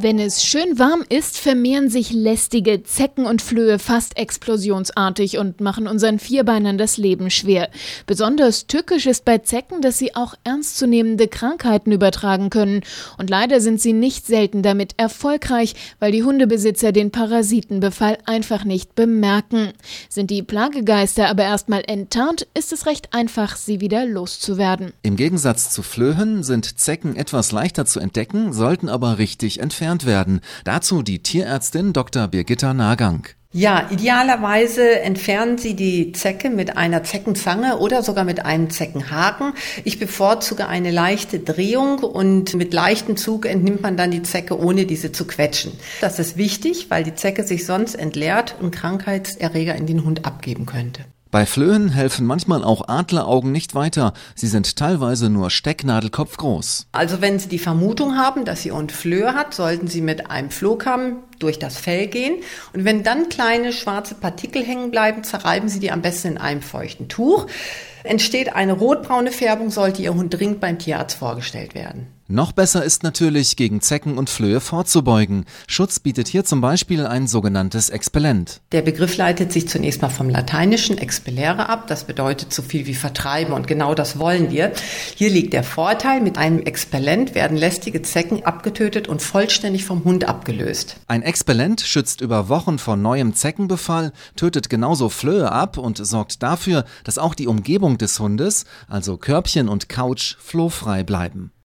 Wenn es schön warm ist, vermehren sich lästige Zecken und Flöhe fast explosionsartig und machen unseren Vierbeinern das Leben schwer. Besonders tückisch ist bei Zecken, dass sie auch ernstzunehmende Krankheiten übertragen können. Und leider sind sie nicht selten damit erfolgreich, weil die Hundebesitzer den Parasitenbefall einfach nicht bemerken. Sind die Plagegeister aber erstmal enttarnt, ist es recht einfach, sie wieder loszuwerden. Im Gegensatz zu Flöhen sind Zecken etwas leichter zu entdecken, sollten aber richtig entfernt entfernt werden. Dazu die Tierärztin Dr. Birgitta Nagang. Ja, idealerweise entfernen Sie die Zecke mit einer Zeckenzange oder sogar mit einem Zeckenhaken. Ich bevorzuge eine leichte Drehung und mit leichtem Zug entnimmt man dann die Zecke, ohne diese zu quetschen. Das ist wichtig, weil die Zecke sich sonst entleert und Krankheitserreger in den Hund abgeben könnte. Bei Flöhen helfen manchmal auch Adleraugen nicht weiter. Sie sind teilweise nur Stecknadelkopf groß. Also wenn Sie die Vermutung haben, dass Ihr Hund Flöhe hat, sollten Sie mit einem Flohkamm durch das Fell gehen. Und wenn dann kleine schwarze Partikel hängen bleiben, zerreiben Sie die am besten in einem feuchten Tuch. Entsteht eine rotbraune Färbung, sollte Ihr Hund dringend beim Tierarzt vorgestellt werden. Noch besser ist natürlich, gegen Zecken und Flöhe vorzubeugen. Schutz bietet hier zum Beispiel ein sogenanntes Expellent. Der Begriff leitet sich zunächst mal vom lateinischen expellere ab. Das bedeutet so viel wie vertreiben und genau das wollen wir. Hier liegt der Vorteil. Mit einem Expellent werden lästige Zecken abgetötet und vollständig vom Hund abgelöst. Ein Expellent schützt über Wochen vor neuem Zeckenbefall, tötet genauso Flöhe ab und sorgt dafür, dass auch die Umgebung des Hundes, also Körbchen und Couch, flohfrei bleiben.